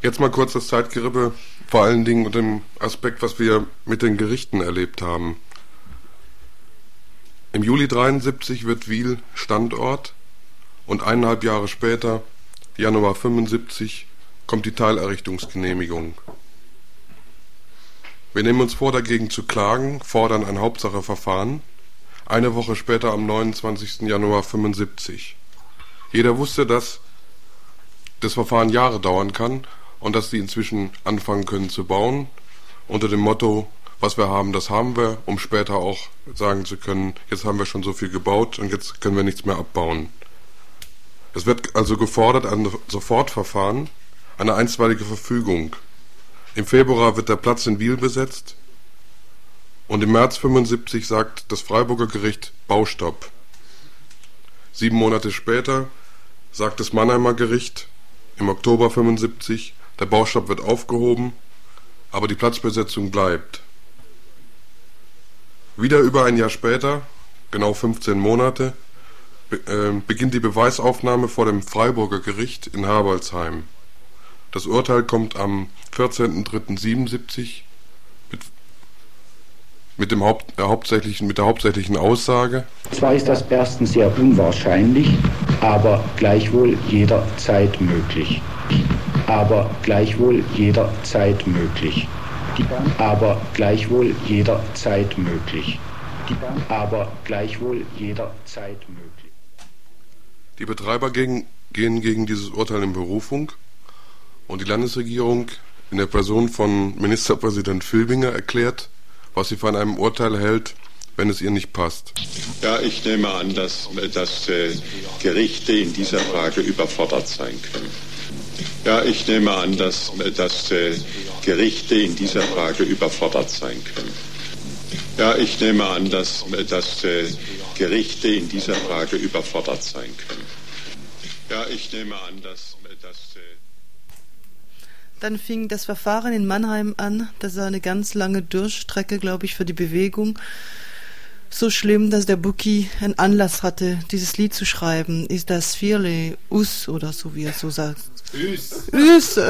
Jetzt mal kurz das Zeitgerippe, vor allen Dingen unter dem Aspekt, was wir mit den Gerichten erlebt haben. Im Juli 73 wird Wiel Standort und eineinhalb Jahre später, Januar 75, kommt die Teilerrichtungsgenehmigung. Wir nehmen uns vor, dagegen zu klagen, fordern ein Hauptsacheverfahren. Eine Woche später, am 29. Januar 75. Jeder wusste, dass das Verfahren Jahre dauern kann und dass sie inzwischen anfangen können zu bauen, unter dem Motto, was wir haben, das haben wir, um später auch sagen zu können, jetzt haben wir schon so viel gebaut und jetzt können wir nichts mehr abbauen. Es wird also gefordert ein Sofortverfahren, eine einstweilige Verfügung. Im Februar wird der Platz in Wiel besetzt und im März 75 sagt das Freiburger Gericht Baustopp. Sieben Monate später sagt das Mannheimer Gericht im Oktober 75 der Baustopp wird aufgehoben, aber die Platzbesetzung bleibt. Wieder über ein Jahr später, genau 15 Monate, äh, beginnt die Beweisaufnahme vor dem Freiburger Gericht in Habolzheim. Das Urteil kommt am 14.03.77 mit, mit, dem Haupt, äh, hauptsächlichen, mit der hauptsächlichen Aussage. Zwar ist das Bersten sehr unwahrscheinlich, aber gleichwohl jederzeit möglich aber gleichwohl jederzeit möglich. Aber gleichwohl jederzeit möglich. Aber gleichwohl jederzeit möglich. Die Betreiber gegen, gehen gegen dieses Urteil in Berufung und die Landesregierung in der Person von Ministerpräsident Filbinger erklärt, was sie von einem Urteil hält, wenn es ihr nicht passt. Ja, ich nehme an, dass, dass äh, Gerichte in dieser Frage überfordert sein können. Ja, ich nehme an, dass, dass äh, Gerichte in dieser Frage überfordert sein können. Ja, ich nehme an, dass, dass äh, Gerichte in dieser Frage überfordert sein können. Ja, ich nehme an, dass, dass äh dann fing das Verfahren in Mannheim an. Das war eine ganz lange Durchstrecke, glaube ich, für die Bewegung. So schlimm, dass der Buki einen Anlass hatte, dieses Lied zu schreiben. Ist das Vierle Us oder so, wie er so sagt. Üs. Üs.